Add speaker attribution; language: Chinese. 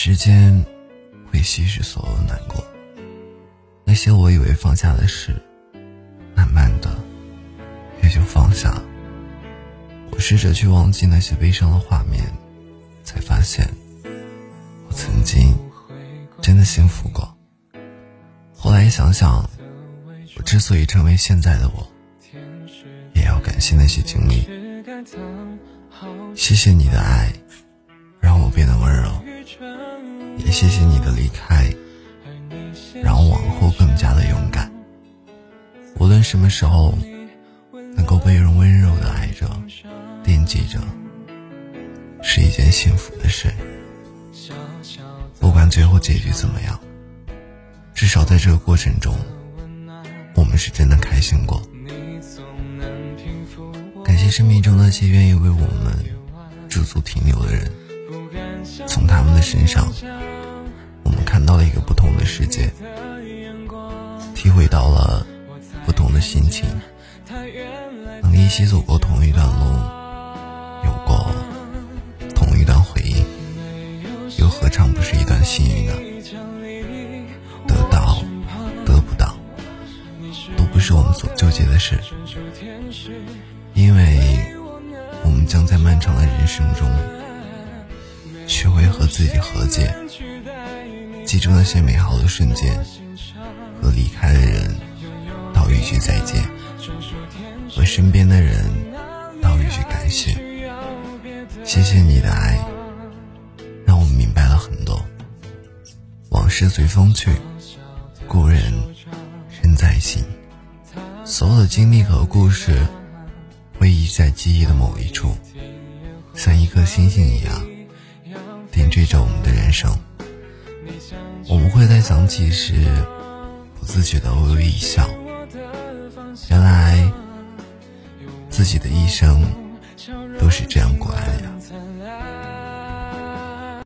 Speaker 1: 时间会稀释所有的难过，那些我以为放下的事，慢慢的也就放下了。我试着去忘记那些悲伤的画面，才发现我曾经真的幸福过。后来想想，我之所以成为现在的我，也要感谢那些经历。谢谢你的爱，也谢谢你的离开，让我往后更加的勇敢。无论什么时候，能够被人温柔的爱着、惦记着，是一件幸福的事。不管最后结局怎么样，至少在这个过程中，我们是真的开心过。感谢生命中那些愿意为我们驻足停留的人。从他们的身上，我们看到了一个不同的世界，体会到了不同的心情。能一起走过同一段路，有过同一段回忆，又何尝不是一段幸运呢？得到得不到，都不是我们所纠结的事，因为我们将在漫长的人生中。学会和自己和解，记住那些美好的瞬间，和离开的人道一句再见，和身边的人道一句感谢。谢谢你的爱，让我明白了很多。往事随风去，故人仍在心。所有的经历和故事，会遗在记忆的某一处，像一颗星星一样。追着我们的人生，我们会在想起时不自觉的微微一笑。原来自己的一生都是这样过来的呀。